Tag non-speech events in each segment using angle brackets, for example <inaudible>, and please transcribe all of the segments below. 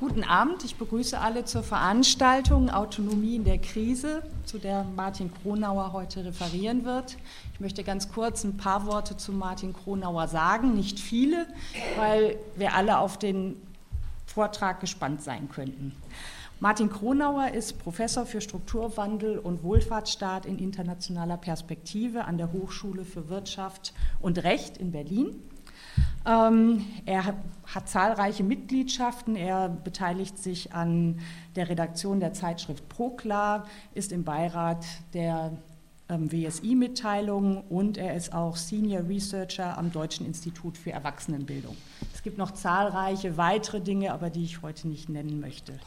Guten Abend, ich begrüße alle zur Veranstaltung Autonomie in der Krise, zu der Martin Kronauer heute referieren wird. Ich möchte ganz kurz ein paar Worte zu Martin Kronauer sagen, nicht viele, weil wir alle auf den Vortrag gespannt sein könnten. Martin Kronauer ist Professor für Strukturwandel und Wohlfahrtsstaat in internationaler Perspektive an der Hochschule für Wirtschaft und Recht in Berlin. Ähm, er hat, zahlreiche Mitgliedschaften. Er beteiligt sich an der Redaktion der Zeitschrift Proklar, ist im Beirat der ähm, WSI-Mitteilungen und er ist auch Senior Researcher am Deutschen Institut für Erwachsenenbildung. Es gibt noch zahlreiche weitere Dinge, aber die ich heute nicht nennen möchte.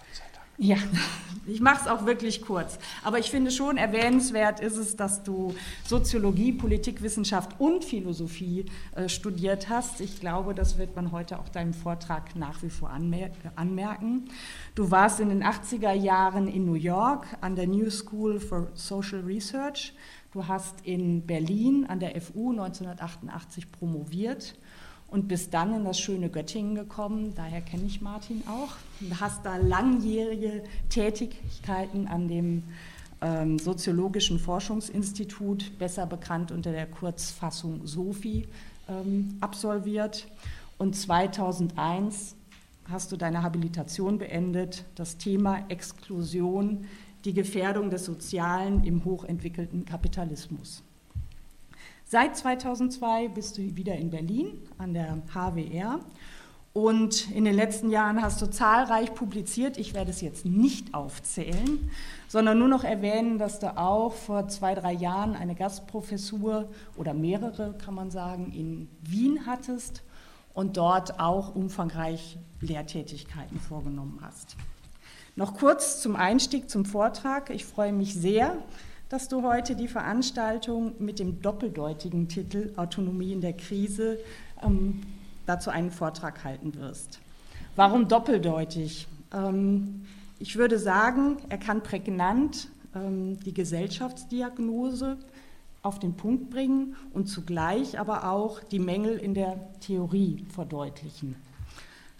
Ja, <laughs> ich mache es auch wirklich kurz. Aber ich finde schon erwähnenswert ist es, dass du Soziologie, Politikwissenschaft und Philosophie äh, studiert hast. Ich glaube, das wird man heute auch deinem Vortrag nach wie vor anmer anmerken. Du warst in den 80er Jahren in New York an der New School for Social Research. Du hast in Berlin an der FU 1988 promoviert und bist dann in das schöne Göttingen gekommen, daher kenne ich Martin auch, und hast da langjährige Tätigkeiten an dem ähm, Soziologischen Forschungsinstitut, besser bekannt unter der Kurzfassung SOFI, ähm, absolviert. Und 2001 hast du deine Habilitation beendet, das Thema Exklusion, die Gefährdung des Sozialen im hochentwickelten Kapitalismus. Seit 2002 bist du wieder in Berlin an der HWR und in den letzten Jahren hast du zahlreich publiziert. Ich werde es jetzt nicht aufzählen, sondern nur noch erwähnen, dass du auch vor zwei, drei Jahren eine Gastprofessur oder mehrere, kann man sagen, in Wien hattest und dort auch umfangreich Lehrtätigkeiten vorgenommen hast. Noch kurz zum Einstieg zum Vortrag. Ich freue mich sehr, dass du heute die Veranstaltung mit dem doppeldeutigen Titel Autonomie in der Krise ähm, dazu einen Vortrag halten wirst. Warum doppeldeutig? Ähm, ich würde sagen, er kann prägnant ähm, die Gesellschaftsdiagnose auf den Punkt bringen und zugleich aber auch die Mängel in der Theorie verdeutlichen.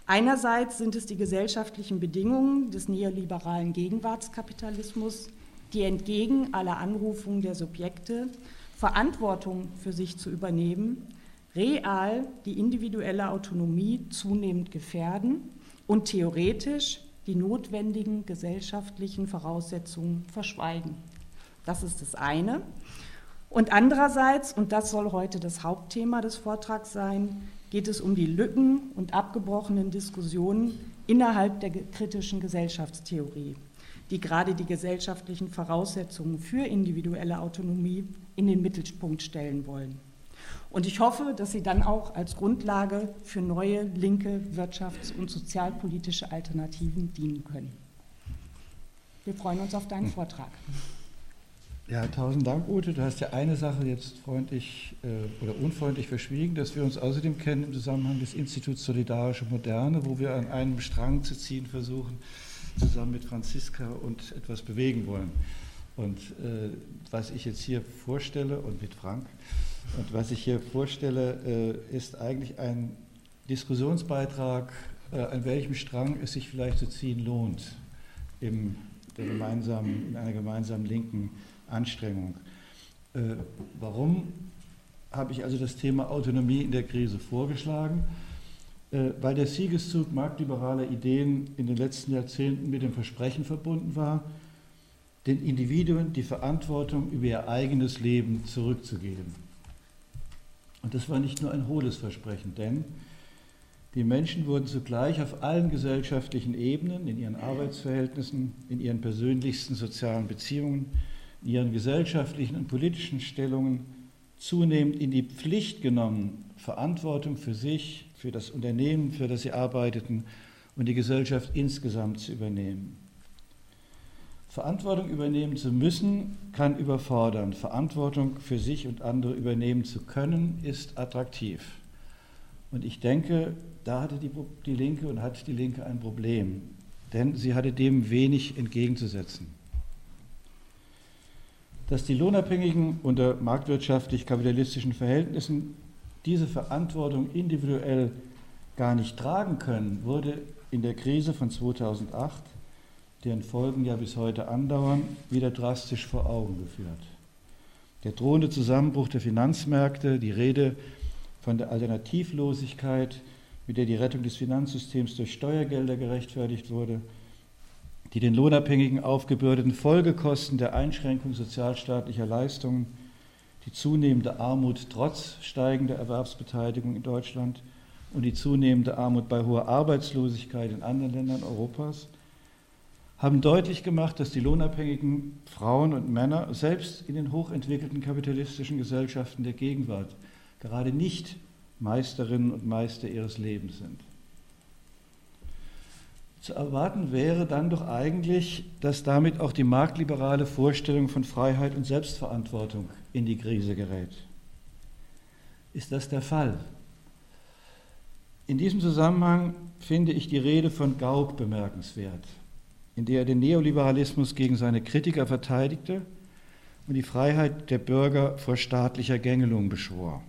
Einerseits sind es die gesellschaftlichen Bedingungen des neoliberalen Gegenwartskapitalismus, die entgegen aller Anrufungen der Subjekte Verantwortung für sich zu übernehmen, real die individuelle Autonomie zunehmend gefährden und theoretisch die notwendigen gesellschaftlichen Voraussetzungen verschweigen. Das ist das eine. Und andererseits, und das soll heute das Hauptthema des Vortrags sein, geht es um die Lücken und abgebrochenen Diskussionen innerhalb der kritischen Gesellschaftstheorie die gerade die gesellschaftlichen Voraussetzungen für individuelle Autonomie in den Mittelpunkt stellen wollen. Und ich hoffe, dass sie dann auch als Grundlage für neue linke wirtschafts- und sozialpolitische Alternativen dienen können. Wir freuen uns auf deinen Vortrag. Ja, tausend Dank, Ute. Du hast ja eine Sache jetzt freundlich äh, oder unfreundlich verschwiegen, dass wir uns außerdem kennen im Zusammenhang des Instituts Solidarische Moderne, wo wir an einem Strang zu ziehen versuchen, zusammen mit Franziska und etwas bewegen wollen. Und äh, was ich jetzt hier vorstelle und mit Frank, und was ich hier vorstelle, äh, ist eigentlich ein Diskussionsbeitrag, äh, an welchem Strang es sich vielleicht zu ziehen lohnt im, der gemeinsamen, in einer gemeinsamen linken Anstrengung. Äh, warum habe ich also das Thema Autonomie in der Krise vorgeschlagen? Äh, weil der Siegeszug marktliberaler Ideen in den letzten Jahrzehnten mit dem Versprechen verbunden war, den Individuen die Verantwortung über ihr eigenes Leben zurückzugeben. Und das war nicht nur ein hohles Versprechen, denn die Menschen wurden zugleich auf allen gesellschaftlichen Ebenen, in ihren Arbeitsverhältnissen, in ihren persönlichsten sozialen Beziehungen, in ihren gesellschaftlichen und politischen Stellungen zunehmend in die Pflicht genommen, Verantwortung für sich, für das Unternehmen, für das sie arbeiteten und die Gesellschaft insgesamt zu übernehmen. Verantwortung übernehmen zu müssen, kann überfordern. Verantwortung für sich und andere übernehmen zu können, ist attraktiv. Und ich denke, da hatte die, die Linke und hat die Linke ein Problem, denn sie hatte dem wenig entgegenzusetzen. Dass die Lohnabhängigen unter marktwirtschaftlich-kapitalistischen Verhältnissen diese Verantwortung individuell gar nicht tragen können, wurde in der Krise von 2008, deren Folgen ja bis heute andauern, wieder drastisch vor Augen geführt. Der drohende Zusammenbruch der Finanzmärkte, die Rede von der Alternativlosigkeit, mit der die Rettung des Finanzsystems durch Steuergelder gerechtfertigt wurde, die den Lohnabhängigen aufgebürdeten Folgekosten der Einschränkung sozialstaatlicher Leistungen, die zunehmende Armut trotz steigender Erwerbsbeteiligung in Deutschland und die zunehmende Armut bei hoher Arbeitslosigkeit in anderen Ländern Europas haben deutlich gemacht, dass die lohnabhängigen Frauen und Männer selbst in den hochentwickelten kapitalistischen Gesellschaften der Gegenwart gerade nicht Meisterinnen und Meister ihres Lebens sind. Zu erwarten wäre dann doch eigentlich, dass damit auch die marktliberale Vorstellung von Freiheit und Selbstverantwortung in die Krise gerät. Ist das der Fall? In diesem Zusammenhang finde ich die Rede von Gauck bemerkenswert, in der er den Neoliberalismus gegen seine Kritiker verteidigte und die Freiheit der Bürger vor staatlicher Gängelung beschwor.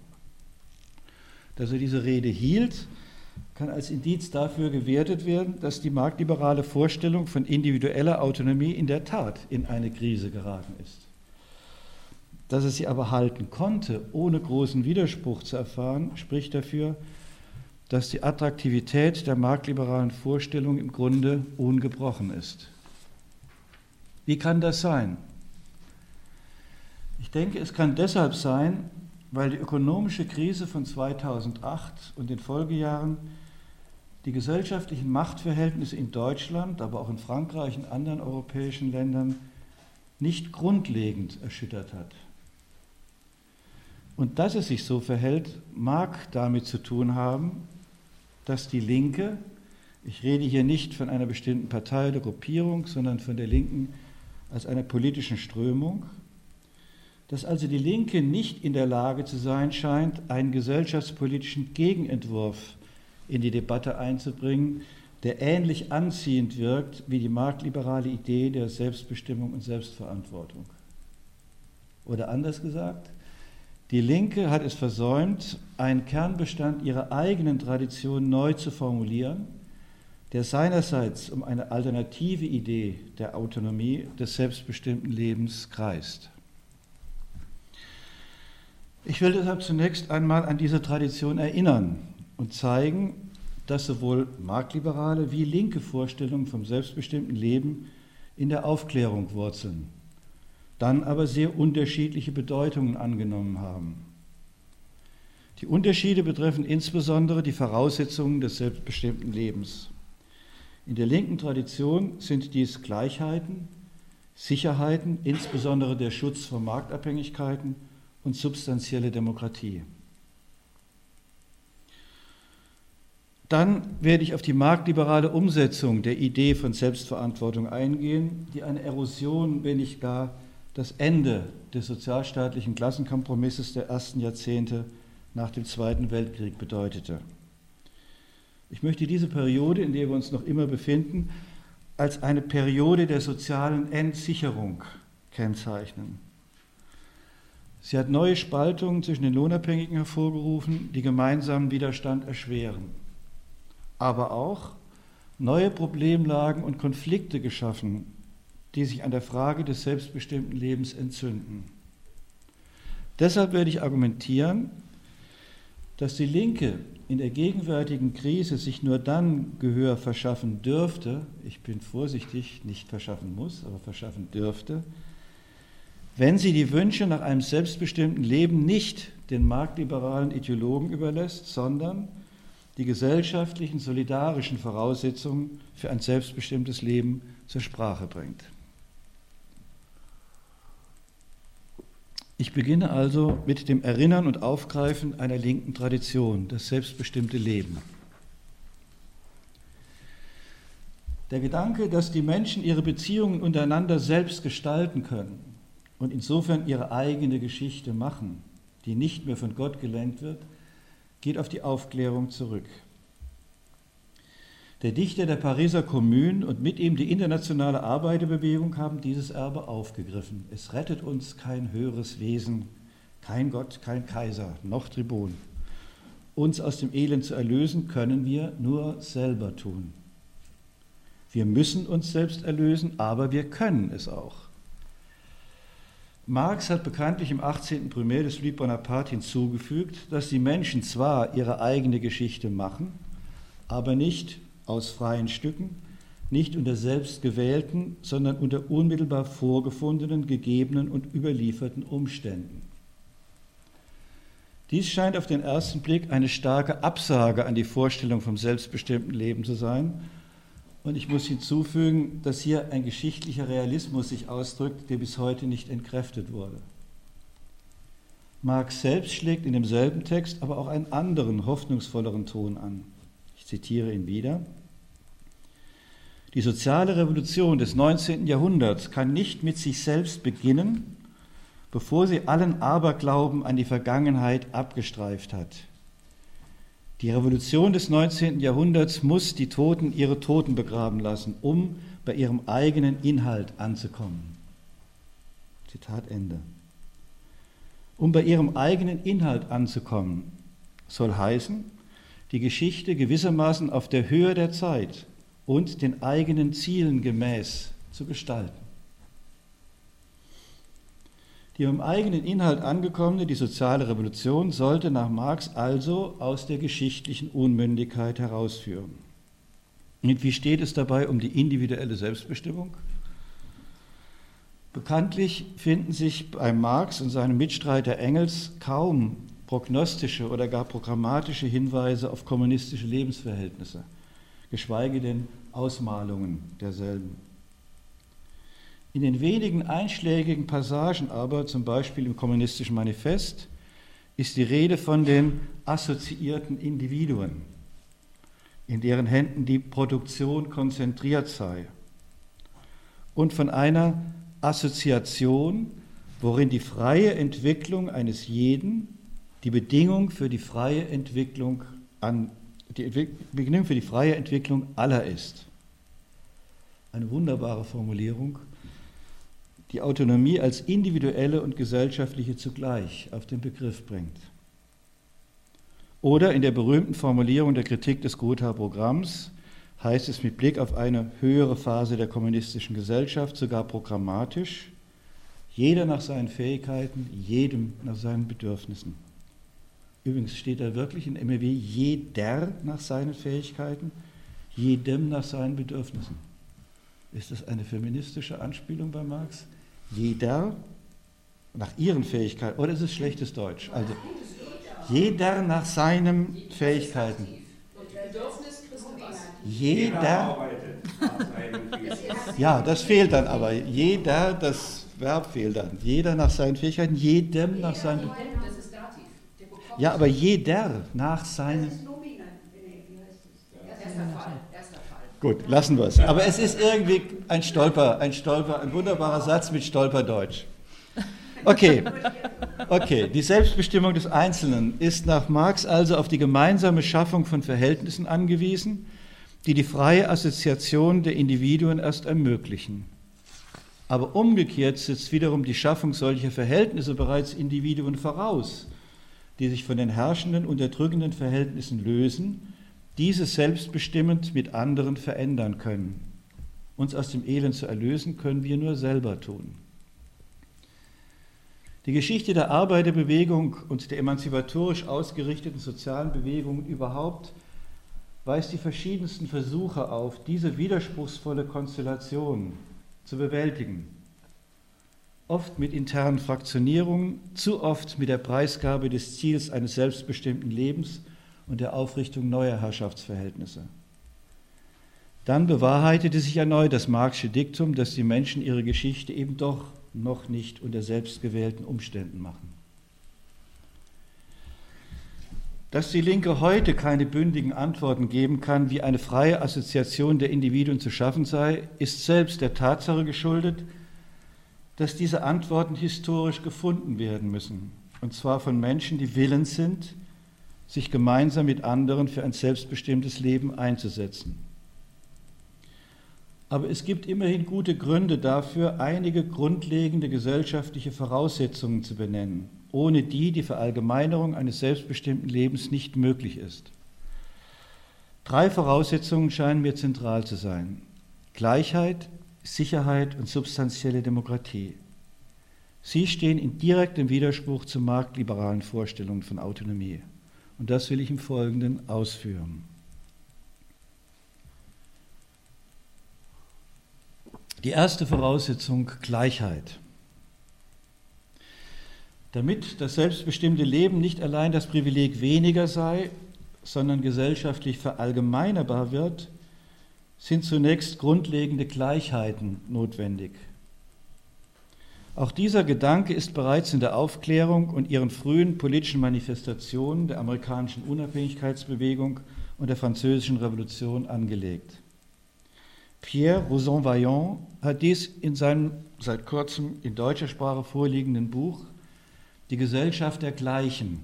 Dass er diese Rede hielt, kann als Indiz dafür gewertet werden, dass die marktliberale Vorstellung von individueller Autonomie in der Tat in eine Krise geraten ist. Dass es sie aber halten konnte, ohne großen Widerspruch zu erfahren, spricht dafür, dass die Attraktivität der marktliberalen Vorstellung im Grunde ungebrochen ist. Wie kann das sein? Ich denke, es kann deshalb sein, weil die ökonomische Krise von 2008 und den Folgejahren die gesellschaftlichen Machtverhältnisse in Deutschland, aber auch in Frankreich und anderen europäischen Ländern nicht grundlegend erschüttert hat. Und dass es sich so verhält, mag damit zu tun haben, dass die Linke, ich rede hier nicht von einer bestimmten Partei oder Gruppierung, sondern von der Linken als einer politischen Strömung, dass also die Linke nicht in der Lage zu sein scheint, einen gesellschaftspolitischen Gegenentwurf in die Debatte einzubringen, der ähnlich anziehend wirkt wie die marktliberale Idee der Selbstbestimmung und Selbstverantwortung. Oder anders gesagt, die Linke hat es versäumt, einen Kernbestand ihrer eigenen Tradition neu zu formulieren, der seinerseits um eine alternative Idee der Autonomie des selbstbestimmten Lebens kreist. Ich will deshalb zunächst einmal an diese Tradition erinnern und zeigen, dass sowohl marktliberale wie linke Vorstellungen vom selbstbestimmten Leben in der Aufklärung wurzeln, dann aber sehr unterschiedliche Bedeutungen angenommen haben. Die Unterschiede betreffen insbesondere die Voraussetzungen des selbstbestimmten Lebens. In der linken Tradition sind dies Gleichheiten, Sicherheiten, insbesondere der Schutz vor Marktabhängigkeiten und substanzielle Demokratie. Dann werde ich auf die marktliberale Umsetzung der Idee von Selbstverantwortung eingehen, die eine Erosion, wenn nicht gar das Ende des sozialstaatlichen Klassenkompromisses der ersten Jahrzehnte nach dem Zweiten Weltkrieg bedeutete. Ich möchte diese Periode, in der wir uns noch immer befinden, als eine Periode der sozialen Entsicherung kennzeichnen. Sie hat neue Spaltungen zwischen den Lohnabhängigen hervorgerufen, die gemeinsamen Widerstand erschweren. Aber auch neue Problemlagen und Konflikte geschaffen, die sich an der Frage des selbstbestimmten Lebens entzünden. Deshalb werde ich argumentieren, dass die Linke in der gegenwärtigen Krise sich nur dann Gehör verschaffen dürfte, ich bin vorsichtig, nicht verschaffen muss, aber verschaffen dürfte, wenn sie die Wünsche nach einem selbstbestimmten Leben nicht den marktliberalen Ideologen überlässt, sondern die gesellschaftlichen, solidarischen Voraussetzungen für ein selbstbestimmtes Leben zur Sprache bringt. Ich beginne also mit dem Erinnern und Aufgreifen einer linken Tradition, das selbstbestimmte Leben. Der Gedanke, dass die Menschen ihre Beziehungen untereinander selbst gestalten können, und insofern ihre eigene Geschichte machen, die nicht mehr von Gott gelenkt wird, geht auf die Aufklärung zurück. Der Dichter der Pariser Kommune und mit ihm die internationale Arbeiterbewegung haben dieses Erbe aufgegriffen. Es rettet uns kein höheres Wesen, kein Gott, kein Kaiser, noch Tribun. Uns aus dem Elend zu erlösen, können wir nur selber tun. Wir müssen uns selbst erlösen, aber wir können es auch. Marx hat bekanntlich im 18. Primär des Louis Bonaparte hinzugefügt, dass die Menschen zwar ihre eigene Geschichte machen, aber nicht aus freien Stücken, nicht unter selbst gewählten, sondern unter unmittelbar vorgefundenen, gegebenen und überlieferten Umständen. Dies scheint auf den ersten Blick eine starke Absage an die Vorstellung vom selbstbestimmten Leben zu sein. Und ich muss hinzufügen, dass hier ein geschichtlicher Realismus sich ausdrückt, der bis heute nicht entkräftet wurde. Marx selbst schlägt in demselben Text aber auch einen anderen, hoffnungsvolleren Ton an. Ich zitiere ihn wieder. Die soziale Revolution des 19. Jahrhunderts kann nicht mit sich selbst beginnen, bevor sie allen Aberglauben an die Vergangenheit abgestreift hat. Die Revolution des 19. Jahrhunderts muss die Toten ihre Toten begraben lassen, um bei ihrem eigenen Inhalt anzukommen. Zitat Ende. Um bei ihrem eigenen Inhalt anzukommen, soll heißen, die Geschichte gewissermaßen auf der Höhe der Zeit und den eigenen Zielen gemäß zu gestalten. Die im eigenen Inhalt angekommene, die soziale Revolution sollte nach Marx also aus der geschichtlichen Unmündigkeit herausführen. Und wie steht es dabei um die individuelle Selbstbestimmung? Bekanntlich finden sich bei Marx und seinem Mitstreiter Engels kaum prognostische oder gar programmatische Hinweise auf kommunistische Lebensverhältnisse geschweige denn Ausmalungen derselben. In den wenigen einschlägigen Passagen aber, zum Beispiel im Kommunistischen Manifest, ist die Rede von den assoziierten Individuen, in deren Händen die Produktion konzentriert sei, und von einer Assoziation, worin die freie Entwicklung eines jeden die Bedingung für die freie Entwicklung an die Bedingung für die freie Entwicklung aller ist. Eine wunderbare Formulierung, die Autonomie als individuelle und gesellschaftliche zugleich auf den Begriff bringt. Oder in der berühmten Formulierung der Kritik des Gotha-Programms heißt es mit Blick auf eine höhere Phase der kommunistischen Gesellschaft sogar programmatisch, jeder nach seinen Fähigkeiten, jedem nach seinen Bedürfnissen. Übrigens steht da wirklich in MEW jeder nach seinen Fähigkeiten, jedem nach seinen Bedürfnissen. Ist das eine feministische Anspielung bei Marx? Jeder nach ihren Fähigkeiten, oder ist es schlechtes Deutsch? Also jeder nach seinen Fähigkeiten. Jeder. Ja, das fehlt dann aber. Jeder, das Verb fehlt dann. Jeder nach seinen Fähigkeiten, jedem nach seinen. Ja, aber jeder nach seinen. Gut, lassen wir es. Aber es ist irgendwie ein Stolper, ein Stolper, ein wunderbarer Satz mit Stolperdeutsch. Okay, okay. Die Selbstbestimmung des Einzelnen ist nach Marx also auf die gemeinsame Schaffung von Verhältnissen angewiesen, die die freie Assoziation der Individuen erst ermöglichen. Aber umgekehrt setzt wiederum die Schaffung solcher Verhältnisse bereits Individuen voraus, die sich von den herrschenden, unterdrückenden Verhältnissen lösen, diese selbstbestimmend mit anderen verändern können. Uns aus dem Elend zu erlösen, können wir nur selber tun. Die Geschichte der Arbeiterbewegung und der emanzipatorisch ausgerichteten sozialen Bewegungen überhaupt weist die verschiedensten Versuche auf, diese widerspruchsvolle Konstellation zu bewältigen oft mit internen Fraktionierungen, zu oft mit der Preisgabe des Ziels eines selbstbestimmten Lebens und der Aufrichtung neuer Herrschaftsverhältnisse. Dann bewahrheitete sich erneut das Marxische Diktum, dass die Menschen ihre Geschichte eben doch noch nicht unter selbstgewählten Umständen machen. Dass die Linke heute keine bündigen Antworten geben kann, wie eine freie Assoziation der Individuen zu schaffen sei, ist selbst der Tatsache geschuldet, dass diese Antworten historisch gefunden werden müssen, und zwar von Menschen, die willens sind, sich gemeinsam mit anderen für ein selbstbestimmtes Leben einzusetzen. Aber es gibt immerhin gute Gründe dafür, einige grundlegende gesellschaftliche Voraussetzungen zu benennen, ohne die die Verallgemeinerung eines selbstbestimmten Lebens nicht möglich ist. Drei Voraussetzungen scheinen mir zentral zu sein. Gleichheit, Sicherheit und substanzielle Demokratie. Sie stehen in direktem Widerspruch zu marktliberalen Vorstellungen von Autonomie. Und das will ich im Folgenden ausführen. Die erste Voraussetzung Gleichheit. Damit das selbstbestimmte Leben nicht allein das Privileg weniger sei, sondern gesellschaftlich verallgemeinerbar wird, sind zunächst grundlegende Gleichheiten notwendig. Auch dieser Gedanke ist bereits in der Aufklärung und ihren frühen politischen Manifestationen der amerikanischen Unabhängigkeitsbewegung und der französischen Revolution angelegt. Pierre Rosan-Vaillant hat dies in seinem seit kurzem in deutscher Sprache vorliegenden Buch Die Gesellschaft der Gleichen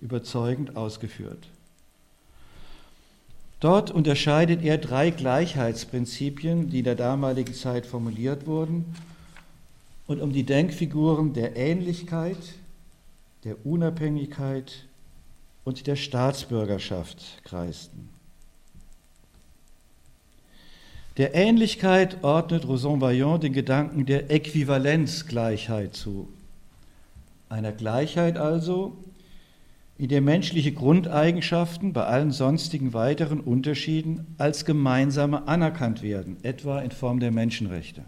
überzeugend ausgeführt. Dort unterscheidet er drei Gleichheitsprinzipien, die in der damaligen Zeit formuliert wurden und um die Denkfiguren der Ähnlichkeit, der Unabhängigkeit und der Staatsbürgerschaft kreisten. Der Ähnlichkeit ordnet Rosan-Vaillant den Gedanken der Äquivalenzgleichheit zu. Einer Gleichheit also, in der menschliche Grundeigenschaften bei allen sonstigen weiteren Unterschieden als gemeinsame anerkannt werden, etwa in Form der Menschenrechte.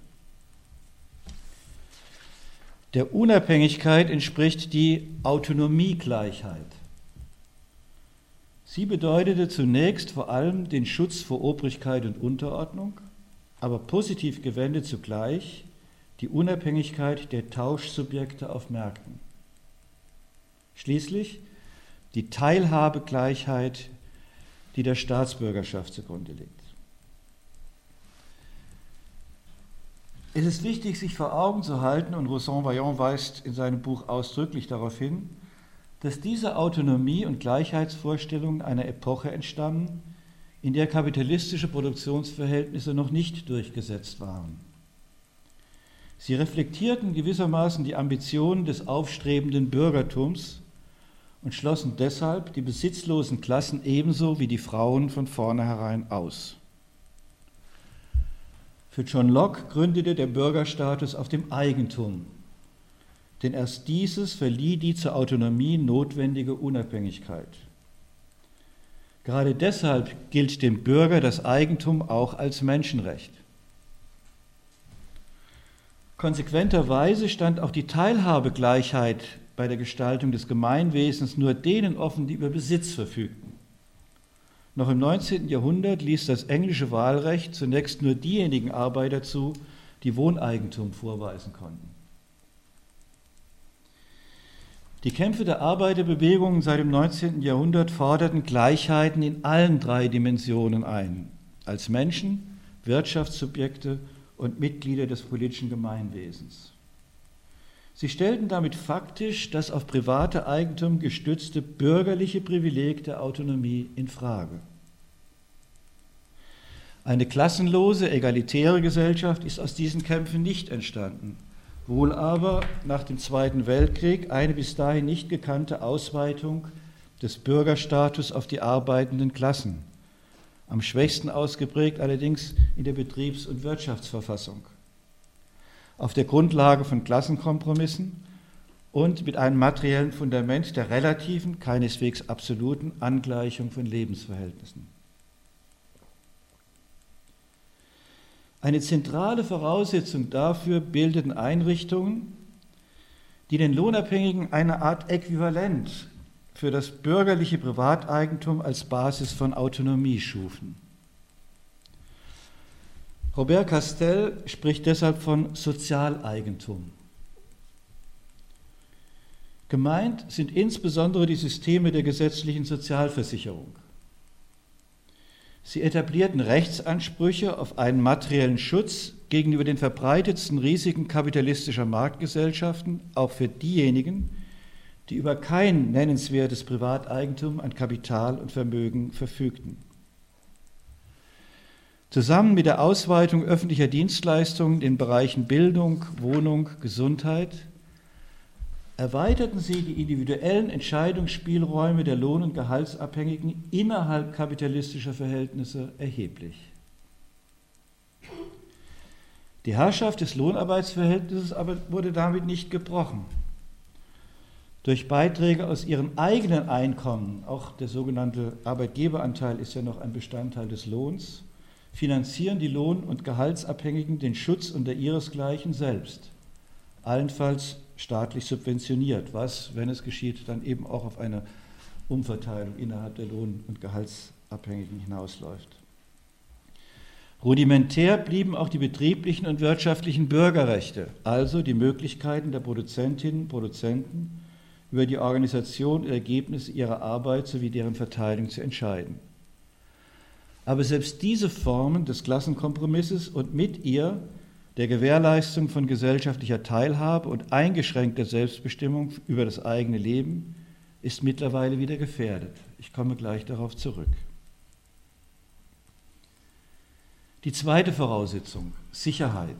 Der Unabhängigkeit entspricht die Autonomiegleichheit. Sie bedeutete zunächst vor allem den Schutz vor Obrigkeit und Unterordnung, aber positiv gewendet zugleich die Unabhängigkeit der Tauschsubjekte auf Märkten. Schließlich die Teilhabegleichheit, die der Staatsbürgerschaft zugrunde liegt. Es ist wichtig, sich vor Augen zu halten, und Rousseau-Vaillant weist in seinem Buch ausdrücklich darauf hin, dass diese Autonomie und Gleichheitsvorstellungen einer Epoche entstammen, in der kapitalistische Produktionsverhältnisse noch nicht durchgesetzt waren. Sie reflektierten gewissermaßen die Ambitionen des aufstrebenden Bürgertums und schlossen deshalb die besitzlosen Klassen ebenso wie die Frauen von vornherein aus. Für John Locke gründete der Bürgerstatus auf dem Eigentum, denn erst dieses verlieh die zur Autonomie notwendige Unabhängigkeit. Gerade deshalb gilt dem Bürger das Eigentum auch als Menschenrecht. Konsequenterweise stand auch die Teilhabegleichheit bei der Gestaltung des Gemeinwesens nur denen offen, die über Besitz verfügten. Noch im 19. Jahrhundert ließ das englische Wahlrecht zunächst nur diejenigen Arbeiter zu, die Wohneigentum vorweisen konnten. Die Kämpfe der Arbeiterbewegungen seit dem 19. Jahrhundert forderten Gleichheiten in allen drei Dimensionen ein, als Menschen, Wirtschaftssubjekte und Mitglieder des politischen Gemeinwesens. Sie stellten damit faktisch das auf private Eigentum gestützte bürgerliche Privileg der Autonomie in Frage. Eine klassenlose, egalitäre Gesellschaft ist aus diesen Kämpfen nicht entstanden, wohl aber nach dem Zweiten Weltkrieg eine bis dahin nicht gekannte Ausweitung des Bürgerstatus auf die arbeitenden Klassen, am schwächsten ausgeprägt allerdings in der Betriebs- und Wirtschaftsverfassung auf der Grundlage von Klassenkompromissen und mit einem materiellen Fundament der relativen, keineswegs absoluten Angleichung von Lebensverhältnissen. Eine zentrale Voraussetzung dafür bildeten Einrichtungen, die den Lohnabhängigen eine Art Äquivalent für das bürgerliche Privateigentum als Basis von Autonomie schufen. Robert Castell spricht deshalb von Sozialeigentum. Gemeint sind insbesondere die Systeme der gesetzlichen Sozialversicherung. Sie etablierten Rechtsansprüche auf einen materiellen Schutz gegenüber den verbreitetsten Risiken kapitalistischer Marktgesellschaften, auch für diejenigen, die über kein nennenswertes Privateigentum an Kapital und Vermögen verfügten. Zusammen mit der Ausweitung öffentlicher Dienstleistungen in Bereichen Bildung, Wohnung, Gesundheit erweiterten sie die individuellen Entscheidungsspielräume der Lohn- und Gehaltsabhängigen innerhalb kapitalistischer Verhältnisse erheblich. Die Herrschaft des Lohnarbeitsverhältnisses aber wurde damit nicht gebrochen. Durch Beiträge aus ihren eigenen Einkommen, auch der sogenannte Arbeitgeberanteil ist ja noch ein Bestandteil des Lohns, finanzieren die Lohn- und Gehaltsabhängigen den Schutz unter ihresgleichen selbst, allenfalls staatlich subventioniert, was, wenn es geschieht, dann eben auch auf eine Umverteilung innerhalb der Lohn- und Gehaltsabhängigen hinausläuft. Rudimentär blieben auch die betrieblichen und wirtschaftlichen Bürgerrechte, also die Möglichkeiten der Produzentinnen und Produzenten, über die Organisation und Ergebnisse ihrer Arbeit sowie deren Verteilung zu entscheiden. Aber selbst diese Formen des Klassenkompromisses und mit ihr der Gewährleistung von gesellschaftlicher Teilhabe und eingeschränkter Selbstbestimmung über das eigene Leben ist mittlerweile wieder gefährdet. Ich komme gleich darauf zurück. Die zweite Voraussetzung, Sicherheit.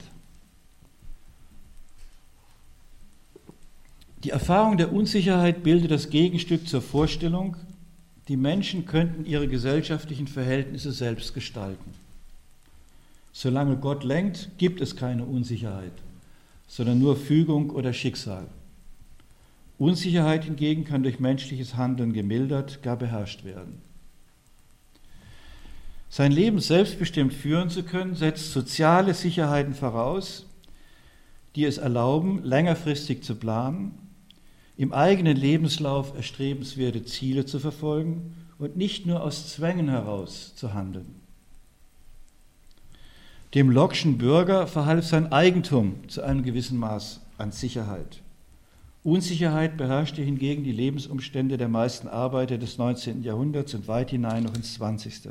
Die Erfahrung der Unsicherheit bildet das Gegenstück zur Vorstellung, die Menschen könnten ihre gesellschaftlichen Verhältnisse selbst gestalten. Solange Gott lenkt, gibt es keine Unsicherheit, sondern nur Fügung oder Schicksal. Unsicherheit hingegen kann durch menschliches Handeln gemildert, gar beherrscht werden. Sein Leben selbstbestimmt führen zu können, setzt soziale Sicherheiten voraus, die es erlauben, längerfristig zu planen, im eigenen Lebenslauf erstrebenswerte Ziele zu verfolgen und nicht nur aus Zwängen heraus zu handeln. Dem Lockschen Bürger verhalf sein Eigentum zu einem gewissen Maß an Sicherheit. Unsicherheit beherrschte hingegen die Lebensumstände der meisten Arbeiter des 19. Jahrhunderts und weit hinein noch ins 20.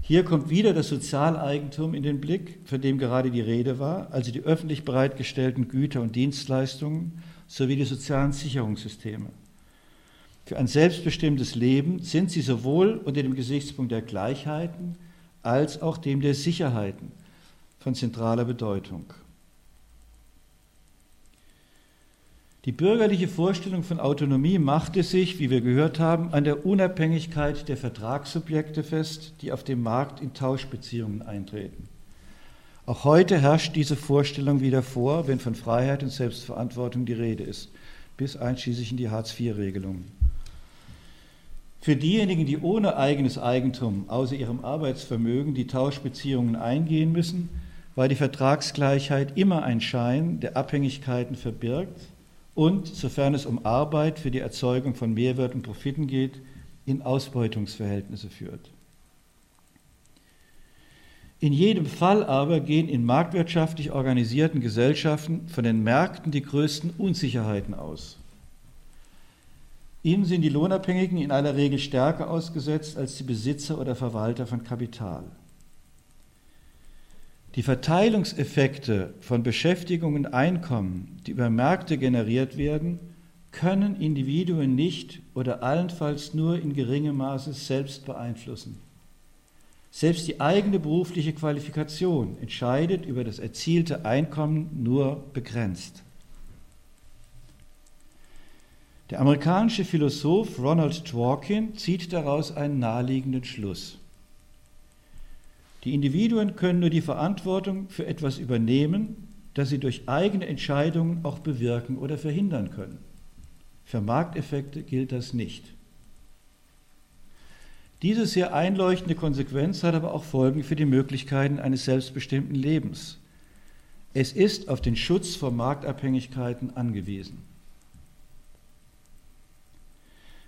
Hier kommt wieder das Sozialeigentum in den Blick, von dem gerade die Rede war, also die öffentlich bereitgestellten Güter und Dienstleistungen sowie die sozialen Sicherungssysteme. Für ein selbstbestimmtes Leben sind sie sowohl unter dem Gesichtspunkt der Gleichheiten als auch dem der Sicherheiten von zentraler Bedeutung. Die bürgerliche Vorstellung von Autonomie machte sich, wie wir gehört haben, an der Unabhängigkeit der Vertragssubjekte fest, die auf dem Markt in Tauschbeziehungen eintreten. Auch heute herrscht diese Vorstellung wieder vor, wenn von Freiheit und Selbstverantwortung die Rede ist, bis einschließlich in die Hartz-IV-Regelungen. Für diejenigen, die ohne eigenes Eigentum außer ihrem Arbeitsvermögen die Tauschbeziehungen eingehen müssen, war die Vertragsgleichheit immer ein Schein, der Abhängigkeiten verbirgt und, sofern es um Arbeit für die Erzeugung von Mehrwert und Profiten geht, in Ausbeutungsverhältnisse führt. In jedem Fall aber gehen in marktwirtschaftlich organisierten Gesellschaften von den Märkten die größten Unsicherheiten aus. Ihnen sind die Lohnabhängigen in aller Regel stärker ausgesetzt als die Besitzer oder Verwalter von Kapital. Die Verteilungseffekte von Beschäftigung und Einkommen, die über Märkte generiert werden, können Individuen nicht oder allenfalls nur in geringem Maße selbst beeinflussen. Selbst die eigene berufliche Qualifikation entscheidet über das erzielte Einkommen nur begrenzt. Der amerikanische Philosoph Ronald Dworkin zieht daraus einen naheliegenden Schluss. Die Individuen können nur die Verantwortung für etwas übernehmen, das sie durch eigene Entscheidungen auch bewirken oder verhindern können. Für Markteffekte gilt das nicht. Diese sehr einleuchtende Konsequenz hat aber auch Folgen für die Möglichkeiten eines selbstbestimmten Lebens. Es ist auf den Schutz vor Marktabhängigkeiten angewiesen.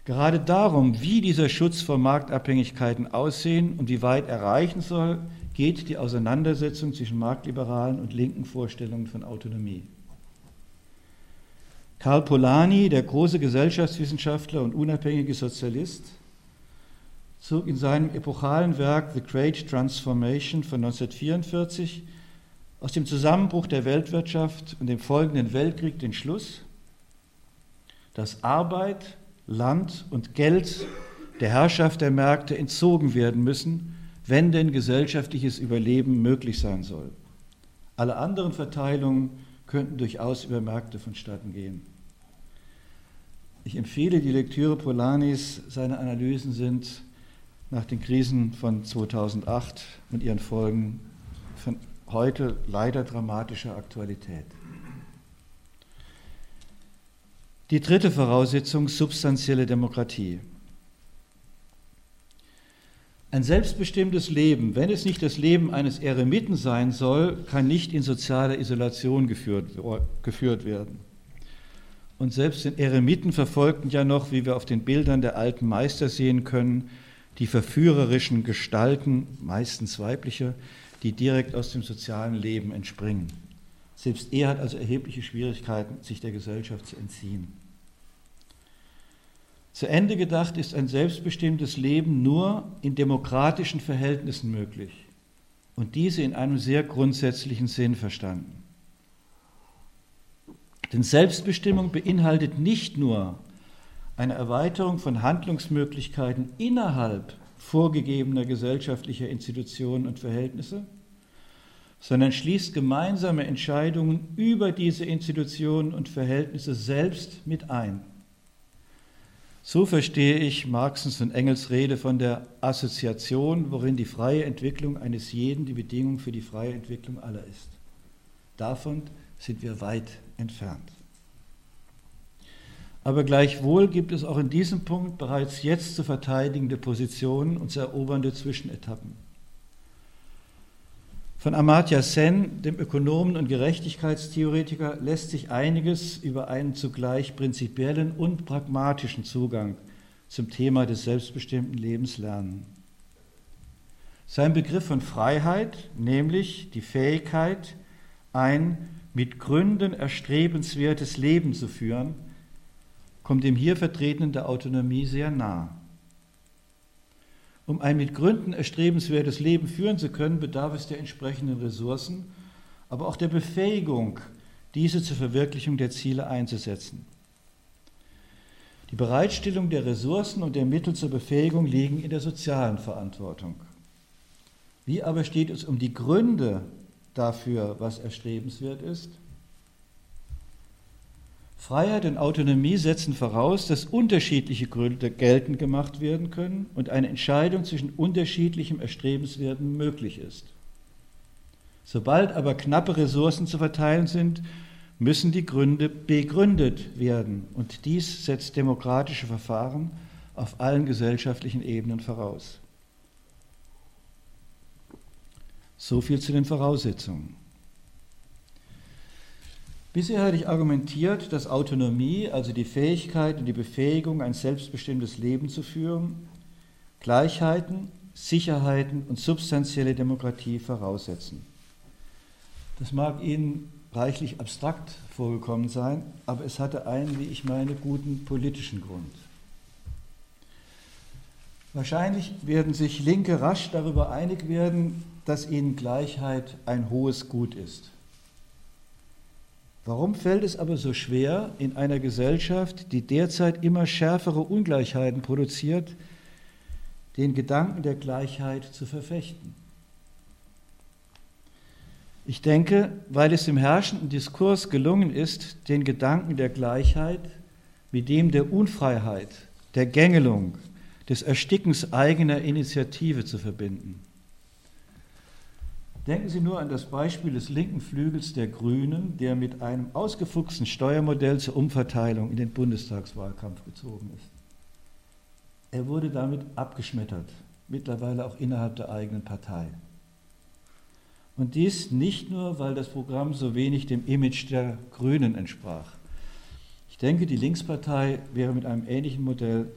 Gerade darum, wie dieser Schutz vor Marktabhängigkeiten aussehen und wie weit erreichen soll, geht die Auseinandersetzung zwischen marktliberalen und linken Vorstellungen von Autonomie. Karl Polanyi, der große Gesellschaftswissenschaftler und unabhängige Sozialist, zog in seinem epochalen Werk The Great Transformation von 1944 aus dem Zusammenbruch der Weltwirtschaft und dem folgenden Weltkrieg den Schluss, dass Arbeit Land und Geld der Herrschaft der Märkte entzogen werden müssen, wenn denn gesellschaftliches Überleben möglich sein soll. Alle anderen Verteilungen könnten durchaus über Märkte vonstatten gehen. Ich empfehle die Lektüre Polanis. Seine Analysen sind nach den Krisen von 2008 und ihren Folgen von heute leider dramatischer Aktualität. Die dritte Voraussetzung, substanzielle Demokratie. Ein selbstbestimmtes Leben, wenn es nicht das Leben eines Eremiten sein soll, kann nicht in sozialer Isolation geführt, geführt werden. Und selbst den Eremiten verfolgten ja noch, wie wir auf den Bildern der alten Meister sehen können, die verführerischen Gestalten, meistens weibliche, die direkt aus dem sozialen Leben entspringen. Selbst er hat also erhebliche Schwierigkeiten, sich der Gesellschaft zu entziehen. Zu Ende gedacht ist ein selbstbestimmtes Leben nur in demokratischen Verhältnissen möglich und diese in einem sehr grundsätzlichen Sinn verstanden. Denn Selbstbestimmung beinhaltet nicht nur eine Erweiterung von Handlungsmöglichkeiten innerhalb vorgegebener gesellschaftlicher Institutionen und Verhältnisse, sondern schließt gemeinsame Entscheidungen über diese Institutionen und Verhältnisse selbst mit ein. So verstehe ich Marxens und Engels Rede von der Assoziation, worin die freie Entwicklung eines jeden die Bedingung für die freie Entwicklung aller ist. Davon sind wir weit entfernt. Aber gleichwohl gibt es auch in diesem Punkt bereits jetzt zu verteidigende Positionen und zu erobernde Zwischenetappen. Von Amartya Sen, dem Ökonomen und Gerechtigkeitstheoretiker, lässt sich einiges über einen zugleich prinzipiellen und pragmatischen Zugang zum Thema des selbstbestimmten Lebens lernen. Sein Begriff von Freiheit, nämlich die Fähigkeit, ein mit Gründen erstrebenswertes Leben zu führen, kommt dem hier Vertretenen der Autonomie sehr nah. Um ein mit Gründen erstrebenswertes Leben führen zu können, bedarf es der entsprechenden Ressourcen, aber auch der Befähigung, diese zur Verwirklichung der Ziele einzusetzen. Die Bereitstellung der Ressourcen und der Mittel zur Befähigung liegen in der sozialen Verantwortung. Wie aber steht es um die Gründe dafür, was erstrebenswert ist? Freiheit und Autonomie setzen voraus, dass unterschiedliche Gründe geltend gemacht werden können und eine Entscheidung zwischen unterschiedlichem Erstrebenswerten möglich ist. Sobald aber knappe Ressourcen zu verteilen sind, müssen die Gründe begründet werden und dies setzt demokratische Verfahren auf allen gesellschaftlichen Ebenen voraus. So viel zu den Voraussetzungen. Bisher hatte ich argumentiert, dass Autonomie, also die Fähigkeit und die Befähigung, ein selbstbestimmtes Leben zu führen, Gleichheiten, Sicherheiten und substanzielle Demokratie voraussetzen. Das mag Ihnen reichlich abstrakt vorgekommen sein, aber es hatte einen, wie ich meine, guten politischen Grund. Wahrscheinlich werden sich Linke rasch darüber einig werden, dass ihnen Gleichheit ein hohes Gut ist. Warum fällt es aber so schwer, in einer Gesellschaft, die derzeit immer schärfere Ungleichheiten produziert, den Gedanken der Gleichheit zu verfechten? Ich denke, weil es im herrschenden Diskurs gelungen ist, den Gedanken der Gleichheit mit dem der Unfreiheit, der Gängelung, des Erstickens eigener Initiative zu verbinden. Denken Sie nur an das Beispiel des linken Flügels der Grünen, der mit einem ausgefuchsten Steuermodell zur Umverteilung in den Bundestagswahlkampf gezogen ist. Er wurde damit abgeschmettert, mittlerweile auch innerhalb der eigenen Partei. Und dies nicht nur, weil das Programm so wenig dem Image der Grünen entsprach. Ich denke, die Linkspartei wäre mit einem ähnlichen Modell,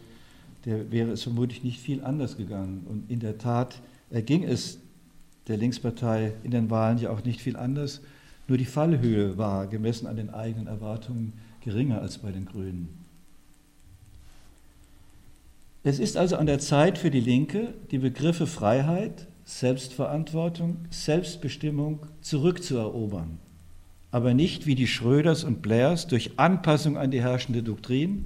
der wäre es vermutlich nicht viel anders gegangen. Und in der Tat erging es der Linkspartei in den Wahlen ja auch nicht viel anders. Nur die Fallhöhe war gemessen an den eigenen Erwartungen geringer als bei den Grünen. Es ist also an der Zeit für die Linke, die Begriffe Freiheit, Selbstverantwortung, Selbstbestimmung zurückzuerobern. Aber nicht wie die Schröders und Blairs durch Anpassung an die herrschende Doktrin,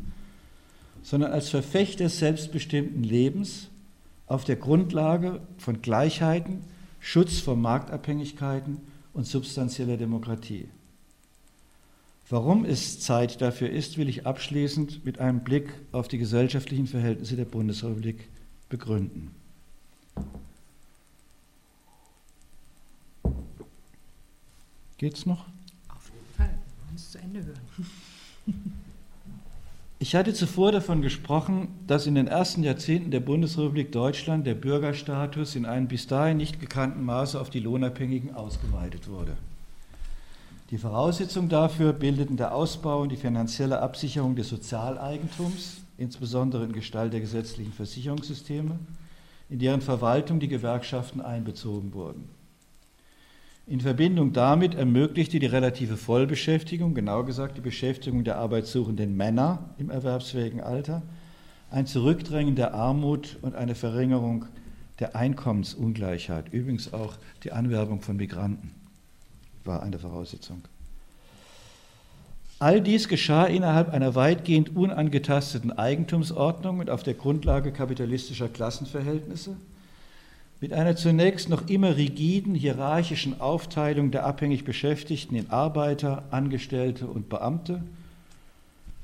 sondern als Verfechter selbstbestimmten Lebens auf der Grundlage von Gleichheiten, Schutz vor Marktabhängigkeiten und substanzieller Demokratie. Warum es Zeit dafür ist, will ich abschließend mit einem Blick auf die gesellschaftlichen Verhältnisse der Bundesrepublik begründen. Geht's noch? Auf jeden Fall. Wir wollen es zu Ende hören. <laughs> Ich hatte zuvor davon gesprochen, dass in den ersten Jahrzehnten der Bundesrepublik Deutschland der Bürgerstatus in einem bis dahin nicht gekannten Maße auf die Lohnabhängigen ausgeweitet wurde. Die Voraussetzung dafür bildeten der Ausbau und die finanzielle Absicherung des Sozialeigentums, insbesondere in Gestalt der gesetzlichen Versicherungssysteme, in deren Verwaltung die Gewerkschaften einbezogen wurden. In Verbindung damit ermöglichte die relative Vollbeschäftigung, genau gesagt die Beschäftigung der arbeitssuchenden Männer im erwerbsfähigen Alter, ein Zurückdrängen der Armut und eine Verringerung der Einkommensungleichheit. Übrigens auch die Anwerbung von Migranten war eine Voraussetzung. All dies geschah innerhalb einer weitgehend unangetasteten Eigentumsordnung und auf der Grundlage kapitalistischer Klassenverhältnisse mit einer zunächst noch immer rigiden hierarchischen Aufteilung der abhängig Beschäftigten in Arbeiter, Angestellte und Beamte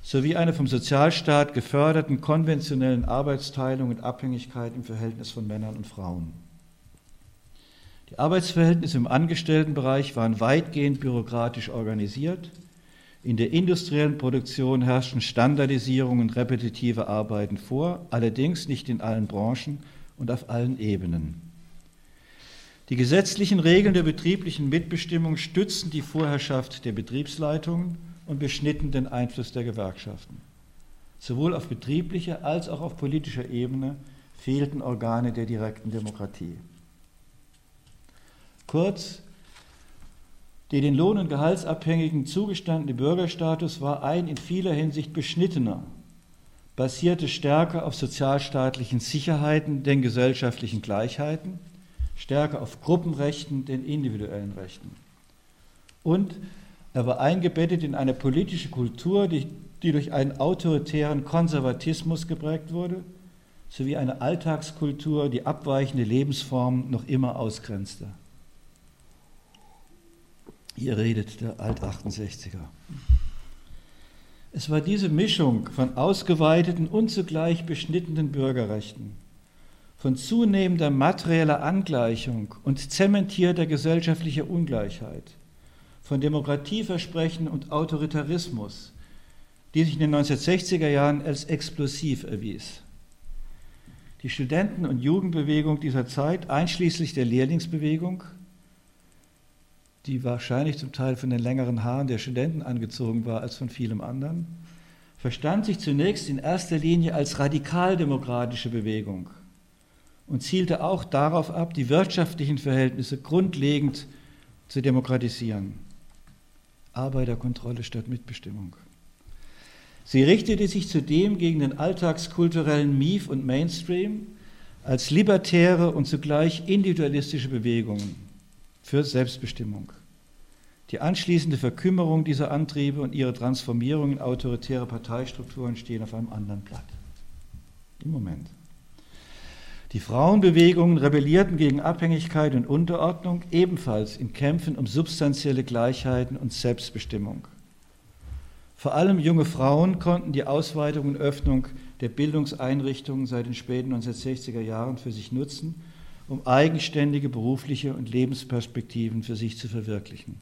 sowie einer vom Sozialstaat geförderten konventionellen Arbeitsteilung und Abhängigkeit im Verhältnis von Männern und Frauen. Die Arbeitsverhältnisse im Angestelltenbereich waren weitgehend bürokratisch organisiert. In der industriellen Produktion herrschten Standardisierung und repetitive Arbeiten vor, allerdings nicht in allen Branchen und auf allen Ebenen. Die gesetzlichen Regeln der betrieblichen Mitbestimmung stützten die Vorherrschaft der Betriebsleitungen und beschnitten den Einfluss der Gewerkschaften. Sowohl auf betrieblicher als auch auf politischer Ebene fehlten Organe der direkten Demokratie. Kurz, der den Lohn- und Gehaltsabhängigen zugestandene Bürgerstatus war ein in vieler Hinsicht beschnittener, basierte stärker auf sozialstaatlichen Sicherheiten denn gesellschaftlichen Gleichheiten stärker auf Gruppenrechten denn individuellen Rechten. Und er war eingebettet in eine politische Kultur, die, die durch einen autoritären Konservatismus geprägt wurde, sowie eine Alltagskultur, die abweichende Lebensformen noch immer ausgrenzte. Hier redet der Alt-68er. Es war diese Mischung von ausgeweiteten und zugleich beschnittenen Bürgerrechten, von zunehmender materieller Angleichung und zementierter gesellschaftlicher Ungleichheit, von Demokratieversprechen und Autoritarismus, die sich in den 1960er Jahren als explosiv erwies. Die Studenten- und Jugendbewegung dieser Zeit, einschließlich der Lehrlingsbewegung, die wahrscheinlich zum Teil von den längeren Haaren der Studenten angezogen war als von vielem anderen, verstand sich zunächst in erster Linie als radikaldemokratische Bewegung und zielte auch darauf ab, die wirtschaftlichen Verhältnisse grundlegend zu demokratisieren. Arbeiterkontrolle statt Mitbestimmung. Sie richtete sich zudem gegen den alltagskulturellen Mief und Mainstream als libertäre und zugleich individualistische Bewegungen für Selbstbestimmung. Die anschließende Verkümmerung dieser Antriebe und ihre Transformierung in autoritäre Parteistrukturen stehen auf einem anderen Blatt. Im Moment. Die Frauenbewegungen rebellierten gegen Abhängigkeit und Unterordnung, ebenfalls in Kämpfen um substanzielle Gleichheiten und Selbstbestimmung. Vor allem junge Frauen konnten die Ausweitung und Öffnung der Bildungseinrichtungen seit den späten 1960er Jahren für sich nutzen, um eigenständige berufliche und Lebensperspektiven für sich zu verwirklichen.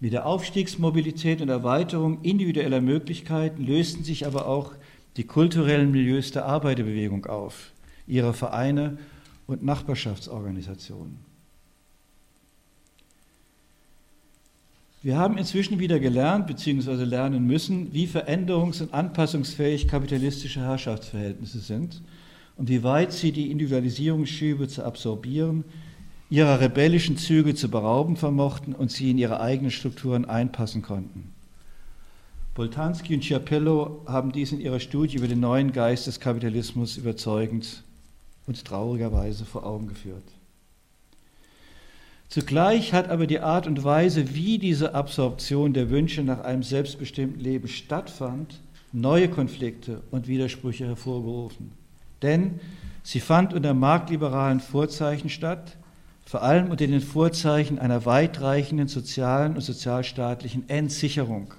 Mit der Aufstiegsmobilität und Erweiterung individueller Möglichkeiten lösten sich aber auch die kulturellen Milieus der Arbeiterbewegung auf, ihre Vereine und Nachbarschaftsorganisationen. Wir haben inzwischen wieder gelernt bzw. lernen müssen, wie veränderungs- und anpassungsfähig kapitalistische Herrschaftsverhältnisse sind und wie weit sie die Individualisierungsschübe zu absorbieren, ihrer rebellischen Züge zu berauben vermochten und sie in ihre eigenen Strukturen einpassen konnten. Boltanski und Schiapello haben dies in ihrer Studie über den neuen Geist des Kapitalismus überzeugend und traurigerweise vor Augen geführt. Zugleich hat aber die Art und Weise, wie diese Absorption der Wünsche nach einem selbstbestimmten Leben stattfand, neue Konflikte und Widersprüche hervorgerufen. Denn sie fand unter marktliberalen Vorzeichen statt, vor allem unter den Vorzeichen einer weitreichenden sozialen und sozialstaatlichen Entsicherung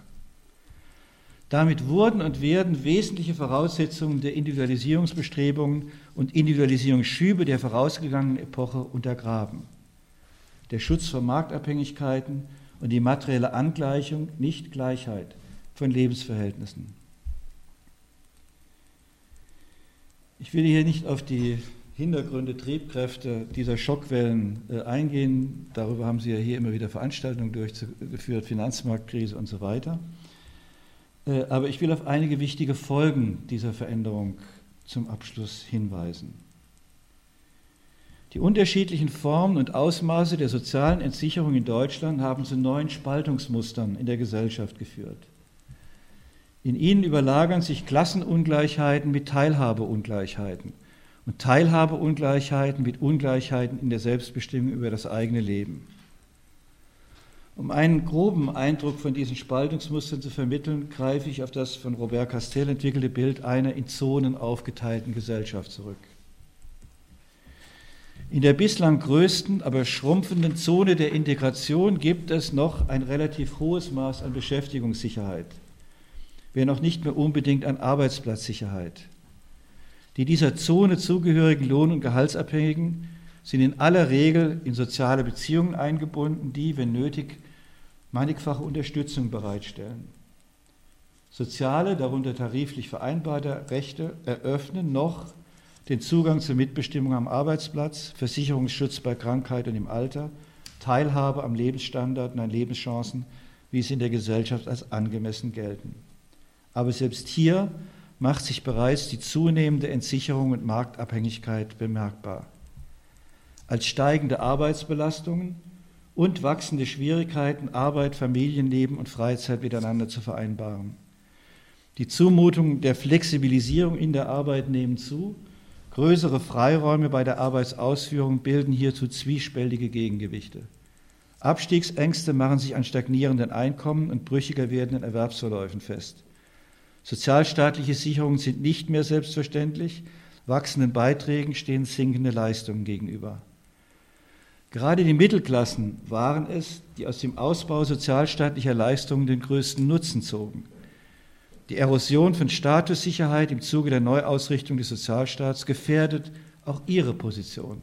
damit wurden und werden wesentliche Voraussetzungen der Individualisierungsbestrebungen und Individualisierungsschübe der vorausgegangenen Epoche untergraben. der Schutz vor Marktabhängigkeiten und die materielle Angleichung, nicht Gleichheit von Lebensverhältnissen. Ich will hier nicht auf die Hintergründe, Triebkräfte dieser Schockwellen äh, eingehen. Darüber haben Sie ja hier immer wieder Veranstaltungen durchgeführt, Finanzmarktkrise und so weiter. Äh, aber ich will auf einige wichtige Folgen dieser Veränderung zum Abschluss hinweisen. Die unterschiedlichen Formen und Ausmaße der sozialen Entsicherung in Deutschland haben zu neuen Spaltungsmustern in der Gesellschaft geführt. In ihnen überlagern sich Klassenungleichheiten mit Teilhabeungleichheiten und Teilhabeungleichheiten mit Ungleichheiten in der Selbstbestimmung über das eigene Leben. Um einen groben Eindruck von diesen Spaltungsmustern zu vermitteln, greife ich auf das von Robert Castell entwickelte Bild einer in Zonen aufgeteilten Gesellschaft zurück. In der bislang größten, aber schrumpfenden Zone der Integration gibt es noch ein relativ hohes Maß an Beschäftigungssicherheit, wenn auch nicht mehr unbedingt an Arbeitsplatzsicherheit. Die dieser Zone zugehörigen Lohn- und Gehaltsabhängigen sind in aller Regel in soziale Beziehungen eingebunden, die, wenn nötig, mannigfache Unterstützung bereitstellen. Soziale, darunter tariflich vereinbarte Rechte eröffnen noch den Zugang zur Mitbestimmung am Arbeitsplatz, Versicherungsschutz bei Krankheit und im Alter, Teilhabe am Lebensstandard und an Lebenschancen, wie sie in der Gesellschaft als angemessen gelten. Aber selbst hier macht sich bereits die zunehmende Entsicherung und Marktabhängigkeit bemerkbar. Als steigende Arbeitsbelastungen und wachsende Schwierigkeiten, Arbeit, Familienleben und Freizeit miteinander zu vereinbaren. Die Zumutungen der Flexibilisierung in der Arbeit nehmen zu Größere Freiräume bei der Arbeitsausführung bilden hierzu zwiespältige Gegengewichte. Abstiegsängste machen sich an stagnierenden Einkommen und brüchiger werdenden Erwerbsverläufen fest. Sozialstaatliche Sicherungen sind nicht mehr selbstverständlich, wachsenden Beiträgen stehen sinkende Leistungen gegenüber. Gerade die Mittelklassen waren es, die aus dem Ausbau sozialstaatlicher Leistungen den größten Nutzen zogen. Die Erosion von Statussicherheit im Zuge der Neuausrichtung des Sozialstaats gefährdet auch ihre Position.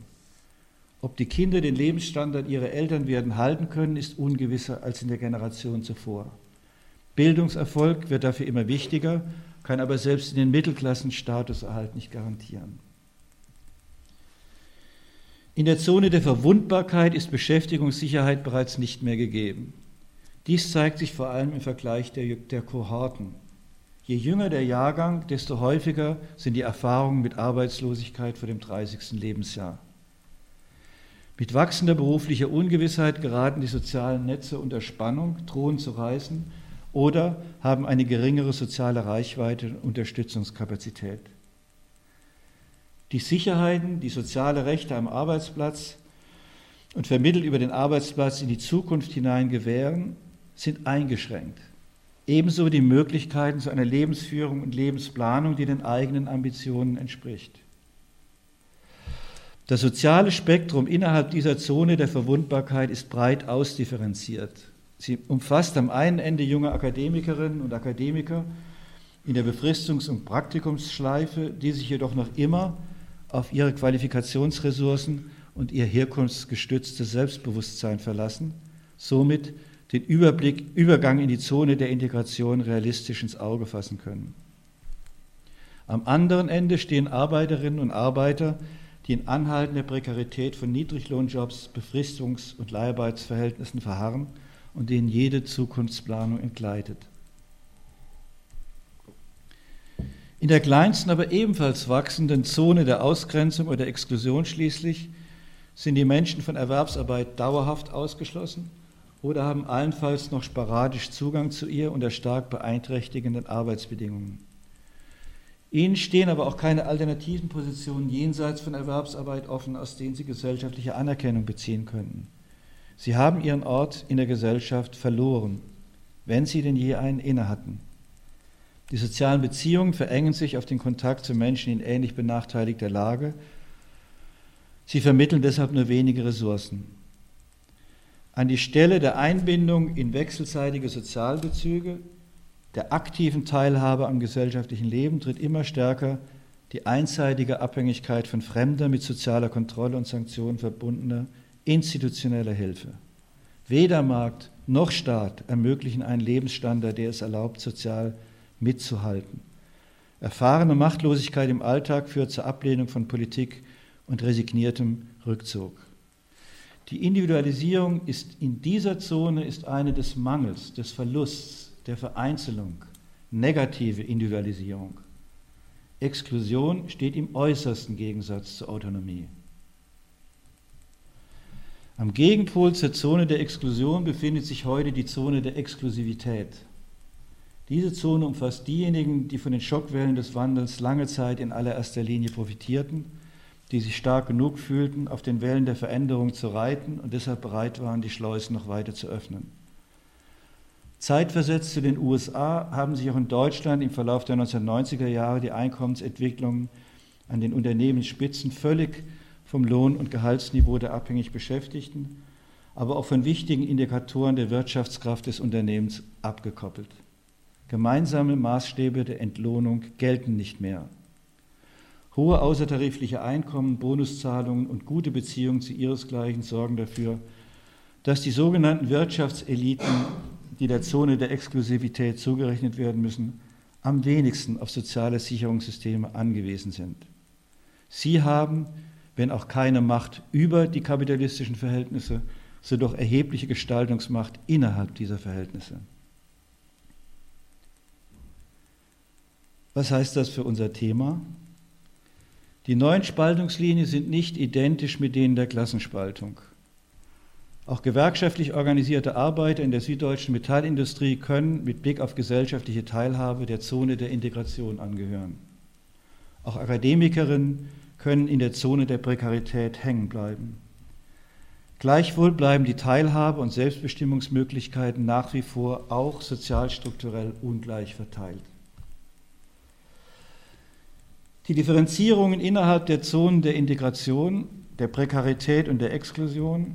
Ob die Kinder den Lebensstandard ihrer Eltern werden halten können, ist ungewisser als in der Generation zuvor. Bildungserfolg wird dafür immer wichtiger, kann aber selbst in den Mittelklassen Statuserhalt nicht garantieren. In der Zone der Verwundbarkeit ist Beschäftigungssicherheit bereits nicht mehr gegeben. Dies zeigt sich vor allem im Vergleich der, der Kohorten. Je jünger der Jahrgang, desto häufiger sind die Erfahrungen mit Arbeitslosigkeit vor dem 30. Lebensjahr. Mit wachsender beruflicher Ungewissheit geraten die sozialen Netze unter Spannung, drohen zu reißen oder haben eine geringere soziale Reichweite und Unterstützungskapazität. Die Sicherheiten, die soziale Rechte am Arbeitsplatz und vermittelt über den Arbeitsplatz in die Zukunft hinein gewähren, sind eingeschränkt ebenso die Möglichkeiten zu einer Lebensführung und Lebensplanung, die den eigenen Ambitionen entspricht. Das soziale Spektrum innerhalb dieser Zone der Verwundbarkeit ist breit ausdifferenziert. Sie umfasst am einen Ende junge Akademikerinnen und Akademiker in der Befristungs- und Praktikumsschleife, die sich jedoch noch immer auf ihre Qualifikationsressourcen und ihr herkunftsgestütztes Selbstbewusstsein verlassen, somit den Überblick, Übergang in die Zone der Integration realistisch ins Auge fassen können. Am anderen Ende stehen Arbeiterinnen und Arbeiter, die in anhaltender Prekarität von Niedriglohnjobs, Befristungs- und Leiharbeitsverhältnissen verharren und denen jede Zukunftsplanung entgleitet. In der kleinsten, aber ebenfalls wachsenden Zone der Ausgrenzung oder Exklusion schließlich sind die Menschen von Erwerbsarbeit dauerhaft ausgeschlossen oder haben allenfalls noch sporadisch Zugang zu ihr unter stark beeinträchtigenden Arbeitsbedingungen. Ihnen stehen aber auch keine alternativen Positionen jenseits von Erwerbsarbeit offen, aus denen sie gesellschaftliche Anerkennung beziehen könnten. Sie haben ihren Ort in der Gesellschaft verloren, wenn sie denn je einen inne hatten. Die sozialen Beziehungen verengen sich auf den Kontakt zu Menschen in ähnlich benachteiligter Lage. Sie vermitteln deshalb nur wenige Ressourcen. An die Stelle der Einbindung in wechselseitige Sozialbezüge, der aktiven Teilhabe am gesellschaftlichen Leben tritt immer stärker die einseitige Abhängigkeit von fremder, mit sozialer Kontrolle und Sanktionen verbundener institutioneller Hilfe. Weder Markt noch Staat ermöglichen einen Lebensstandard, der es erlaubt, sozial mitzuhalten. Erfahrene Machtlosigkeit im Alltag führt zur Ablehnung von Politik und resigniertem Rückzug. Die Individualisierung ist in dieser Zone ist eine des Mangels, des Verlusts, der Vereinzelung, negative Individualisierung. Exklusion steht im äußersten Gegensatz zur Autonomie. Am Gegenpol zur Zone der Exklusion befindet sich heute die Zone der Exklusivität. Diese Zone umfasst diejenigen, die von den Schockwellen des Wandels lange Zeit in allererster Linie profitierten, die sich stark genug fühlten, auf den Wellen der Veränderung zu reiten und deshalb bereit waren, die Schleusen noch weiter zu öffnen. Zeitversetzt zu den USA haben sich auch in Deutschland im Verlauf der 1990er Jahre die Einkommensentwicklungen an den Unternehmensspitzen völlig vom Lohn- und Gehaltsniveau der abhängig Beschäftigten, aber auch von wichtigen Indikatoren der Wirtschaftskraft des Unternehmens abgekoppelt. Gemeinsame Maßstäbe der Entlohnung gelten nicht mehr. Hohe außertarifliche Einkommen, Bonuszahlungen und gute Beziehungen zu ihresgleichen sorgen dafür, dass die sogenannten Wirtschaftseliten, die der Zone der Exklusivität zugerechnet werden müssen, am wenigsten auf soziale Sicherungssysteme angewiesen sind. Sie haben wenn auch keine Macht über die kapitalistischen Verhältnisse, so doch erhebliche Gestaltungsmacht innerhalb dieser Verhältnisse. Was heißt das für unser Thema? Die neuen Spaltungslinien sind nicht identisch mit denen der Klassenspaltung. Auch gewerkschaftlich organisierte Arbeiter in der süddeutschen Metallindustrie können mit Blick auf gesellschaftliche Teilhabe der Zone der Integration angehören. Auch Akademikerinnen können in der Zone der Prekarität hängen bleiben. Gleichwohl bleiben die Teilhabe- und Selbstbestimmungsmöglichkeiten nach wie vor auch sozialstrukturell ungleich verteilt. Die Differenzierungen innerhalb der Zonen der Integration, der Prekarität und der Exklusion,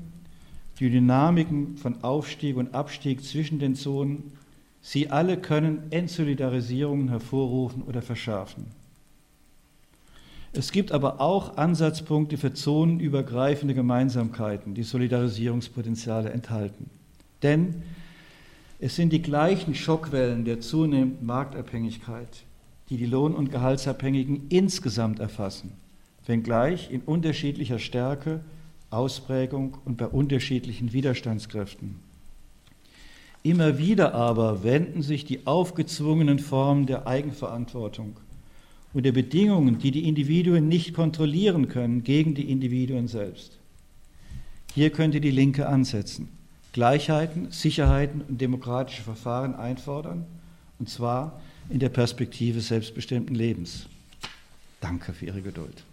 die Dynamiken von Aufstieg und Abstieg zwischen den Zonen, sie alle können Entsolidarisierungen hervorrufen oder verschärfen. Es gibt aber auch Ansatzpunkte für zonenübergreifende Gemeinsamkeiten, die Solidarisierungspotenziale enthalten. Denn es sind die gleichen Schockwellen der zunehmenden Marktabhängigkeit, die die Lohn- und Gehaltsabhängigen insgesamt erfassen, wenngleich in unterschiedlicher Stärke, Ausprägung und bei unterschiedlichen Widerstandskräften. Immer wieder aber wenden sich die aufgezwungenen Formen der Eigenverantwortung und der Bedingungen, die die Individuen nicht kontrollieren können, gegen die Individuen selbst. Hier könnte die Linke ansetzen, Gleichheiten, Sicherheiten und demokratische Verfahren einfordern, und zwar in der Perspektive selbstbestimmten Lebens. Danke für Ihre Geduld.